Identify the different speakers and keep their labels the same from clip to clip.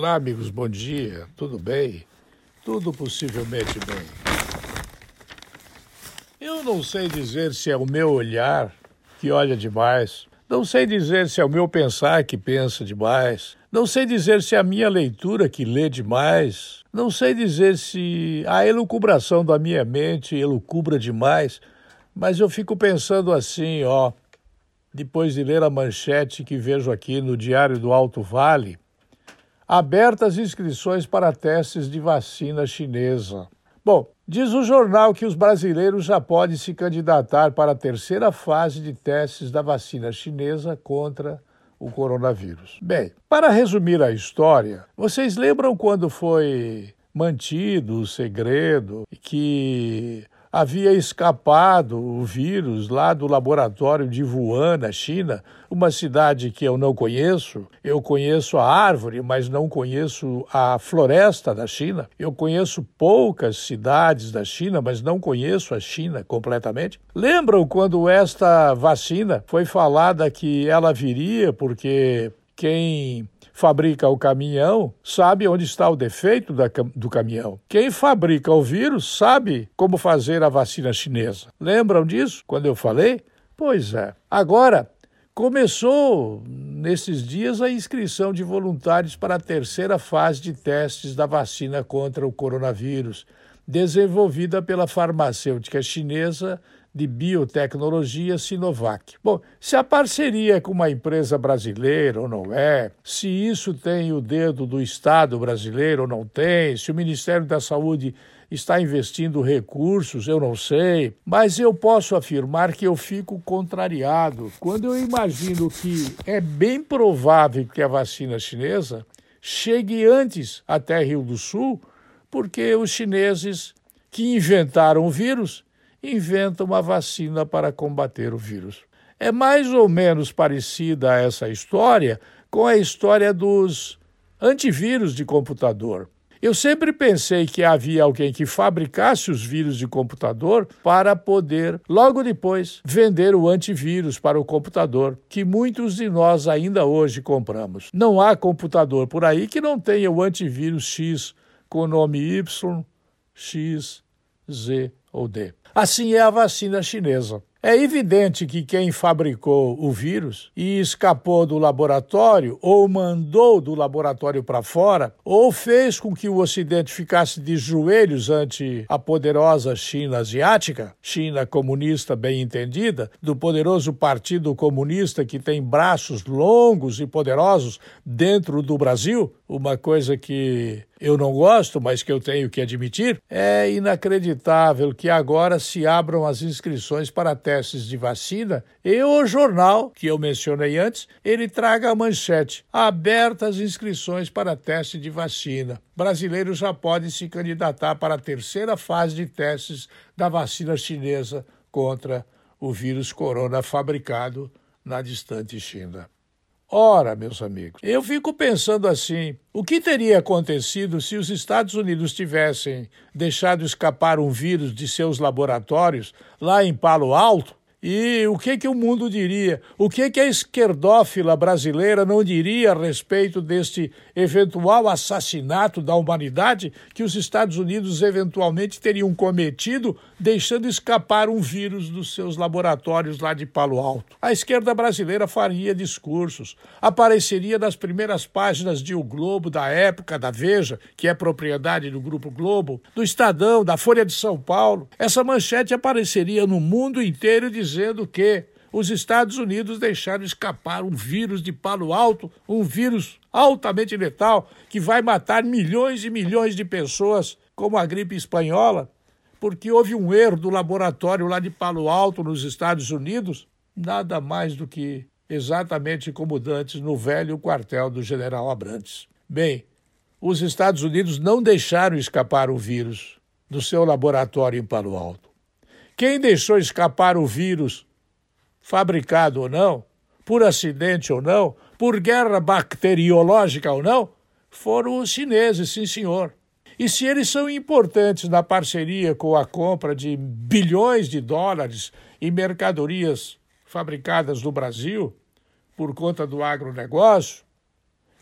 Speaker 1: Olá, amigos, bom dia. Tudo bem? Tudo possivelmente bem. Eu não sei dizer se é o meu olhar que olha demais. Não sei dizer se é o meu pensar que pensa demais. Não sei dizer se é a minha leitura que lê demais. Não sei dizer se a elucubração da minha mente elucubra demais. Mas eu fico pensando assim, ó, depois de ler a manchete que vejo aqui no Diário do Alto Vale, abertas inscrições para testes de vacina chinesa. Bom, diz o jornal que os brasileiros já podem se candidatar para a terceira fase de testes da vacina chinesa contra o coronavírus. Bem, para resumir a história, vocês lembram quando foi mantido o segredo que havia escapado o vírus lá do laboratório de Wuhan, na China, uma cidade que eu não conheço. Eu conheço a árvore, mas não conheço a floresta da China. Eu conheço poucas cidades da China, mas não conheço a China completamente. Lembram quando esta vacina foi falada que ela viria porque quem fabrica o caminhão sabe onde está o defeito da, do caminhão. Quem fabrica o vírus sabe como fazer a vacina chinesa. Lembram disso quando eu falei? Pois é. Agora, começou nesses dias a inscrição de voluntários para a terceira fase de testes da vacina contra o coronavírus, desenvolvida pela farmacêutica chinesa de biotecnologia Sinovac. Bom, se a parceria é com uma empresa brasileira ou não é, se isso tem o dedo do Estado brasileiro ou não tem, se o Ministério da Saúde está investindo recursos, eu não sei, mas eu posso afirmar que eu fico contrariado quando eu imagino que é bem provável que a vacina chinesa chegue antes até Rio do Sul, porque os chineses que inventaram o vírus inventa uma vacina para combater o vírus. É mais ou menos parecida essa história com a história dos antivírus de computador. Eu sempre pensei que havia alguém que fabricasse os vírus de computador para poder, logo depois, vender o antivírus para o computador, que muitos de nós ainda hoje compramos. Não há computador por aí que não tenha o antivírus X com o nome Y, X, Z ou D. Assim é a vacina chinesa. É evidente que quem fabricou o vírus e escapou do laboratório, ou mandou do laboratório para fora, ou fez com que o Ocidente ficasse de joelhos ante a poderosa China asiática, China comunista bem entendida, do poderoso Partido Comunista que tem braços longos e poderosos dentro do Brasil, uma coisa que eu não gosto, mas que eu tenho que admitir, é inacreditável que agora se abram as inscrições para testes de vacina e o jornal, que eu mencionei antes, ele traga a manchete: abertas inscrições para teste de vacina. Brasileiros já podem se candidatar para a terceira fase de testes da vacina chinesa contra o vírus corona fabricado na distante China. Ora, meus amigos, eu fico pensando assim: o que teria acontecido se os Estados Unidos tivessem deixado escapar um vírus de seus laboratórios lá em Palo Alto? E o que que o mundo diria? O que que a esquerdófila brasileira não diria a respeito deste eventual assassinato da humanidade que os Estados Unidos eventualmente teriam cometido, deixando escapar um vírus dos seus laboratórios lá de Palo Alto? A esquerda brasileira faria discursos, apareceria nas primeiras páginas de O Globo da época, da Veja, que é propriedade do Grupo Globo, do Estadão, da Folha de São Paulo. Essa manchete apareceria no mundo inteiro dizendo dizendo que os Estados Unidos deixaram escapar um vírus de Palo Alto, um vírus altamente letal que vai matar milhões e milhões de pessoas, como a gripe espanhola, porque houve um erro do laboratório lá de Palo Alto, nos Estados Unidos, nada mais do que exatamente como dantes no velho quartel do general Abrantes. Bem, os Estados Unidos não deixaram escapar o vírus do seu laboratório em Palo Alto. Quem deixou escapar o vírus, fabricado ou não, por acidente ou não, por guerra bacteriológica ou não, foram os chineses, sim senhor. E se eles são importantes na parceria com a compra de bilhões de dólares em mercadorias fabricadas no Brasil, por conta do agronegócio,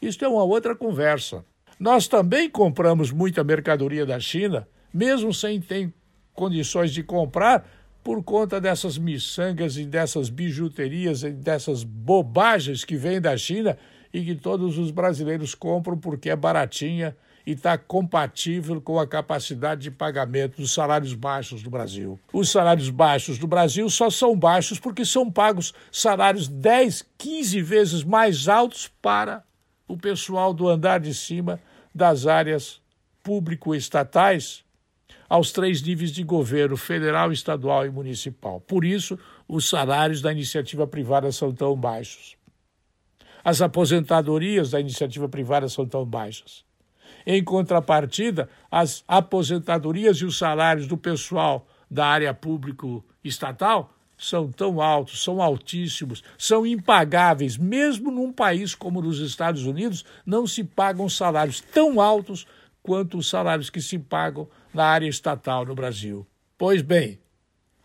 Speaker 1: isso é uma outra conversa. Nós também compramos muita mercadoria da China, mesmo sem ter condições de comprar, por conta dessas miçangas e dessas bijuterias e dessas bobagens que vêm da China e que todos os brasileiros compram porque é baratinha e está compatível com a capacidade de pagamento dos salários baixos do Brasil. Os salários baixos do Brasil só são baixos porque são pagos salários 10, 15 vezes mais altos para o pessoal do andar de cima das áreas público-estatais aos três níveis de governo, federal, estadual e municipal. Por isso, os salários da iniciativa privada são tão baixos. As aposentadorias da iniciativa privada são tão baixas. Em contrapartida, as aposentadorias e os salários do pessoal da área público-estatal são tão altos, são altíssimos, são impagáveis. Mesmo num país como os Estados Unidos, não se pagam salários tão altos quanto os salários que se pagam na área estatal no Brasil. Pois bem,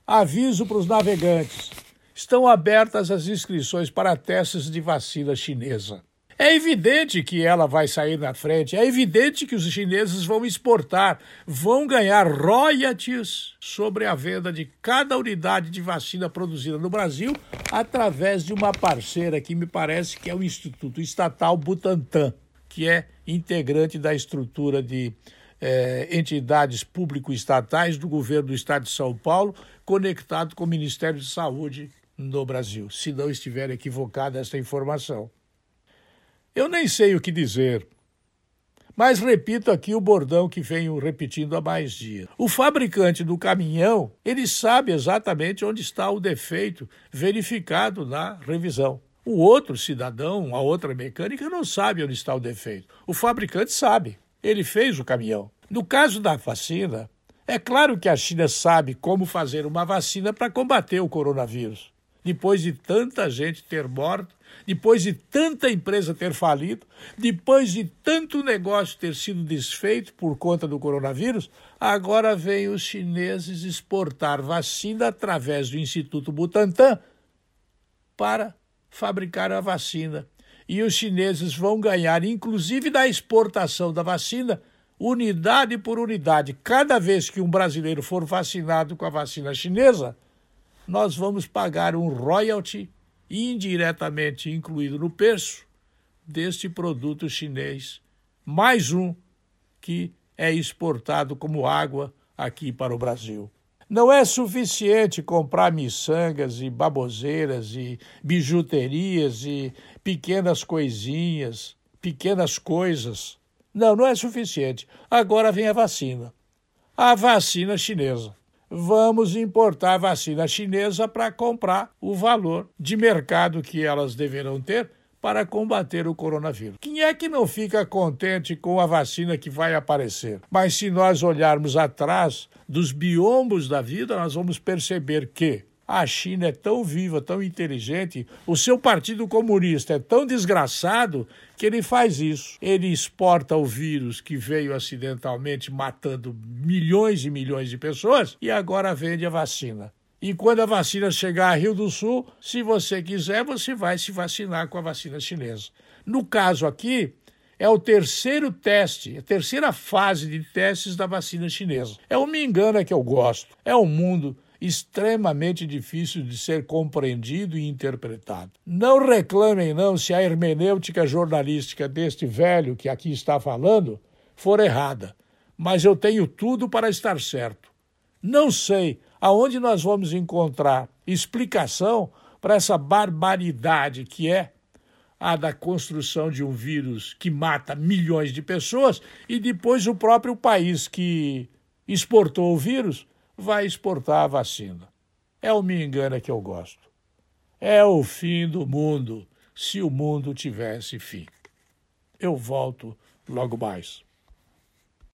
Speaker 1: aviso para os navegantes: estão abertas as inscrições para testes de vacina chinesa. É evidente que ela vai sair na frente, é evidente que os chineses vão exportar, vão ganhar royalties sobre a venda de cada unidade de vacina produzida no Brasil através de uma parceira que me parece que é o Instituto Estatal Butantan, que é integrante da estrutura de eh, entidades público-estatais do governo do estado de São Paulo, conectado com o Ministério de Saúde no Brasil, se não estiver equivocada essa informação. Eu nem sei o que dizer. Mas repito aqui o bordão que venho repetindo há mais dias. O fabricante do caminhão, ele sabe exatamente onde está o defeito verificado na revisão. O outro cidadão, a outra mecânica, não sabe onde está o defeito. O fabricante sabe. Ele fez o caminhão. No caso da vacina, é claro que a China sabe como fazer uma vacina para combater o coronavírus depois de tanta gente ter morto, depois de tanta empresa ter falido, depois de tanto negócio ter sido desfeito por conta do coronavírus, agora vem os chineses exportar vacina através do Instituto Butantan para fabricar a vacina. E os chineses vão ganhar, inclusive da exportação da vacina, unidade por unidade. Cada vez que um brasileiro for vacinado com a vacina chinesa, nós vamos pagar um royalty indiretamente incluído no preço deste produto chinês, mais um que é exportado como água aqui para o Brasil. Não é suficiente comprar miçangas e baboseiras e bijuterias e pequenas coisinhas, pequenas coisas. Não, não é suficiente. Agora vem a vacina. A vacina chinesa vamos importar vacina chinesa para comprar o valor de mercado que elas deverão ter para combater o coronavírus. Quem é que não fica contente com a vacina que vai aparecer? Mas se nós olharmos atrás dos biombos da vida, nós vamos perceber que a China é tão viva, tão inteligente, o seu Partido Comunista é tão desgraçado que ele faz isso. Ele exporta o vírus que veio acidentalmente matando milhões e milhões de pessoas e agora vende a vacina. E quando a vacina chegar a Rio do Sul, se você quiser, você vai se vacinar com a vacina chinesa. No caso aqui, é o terceiro teste, a terceira fase de testes da vacina chinesa. É o me engana que eu gosto. É o mundo extremamente difícil de ser compreendido e interpretado. Não reclamem não se a hermenêutica jornalística deste velho que aqui está falando for errada, mas eu tenho tudo para estar certo. Não sei aonde nós vamos encontrar explicação para essa barbaridade que é a da construção de um vírus que mata milhões de pessoas e depois o próprio país que exportou o vírus vai exportar a vacina. É o me engana que eu gosto. É o fim do mundo, se o mundo tivesse fim. Eu volto logo mais.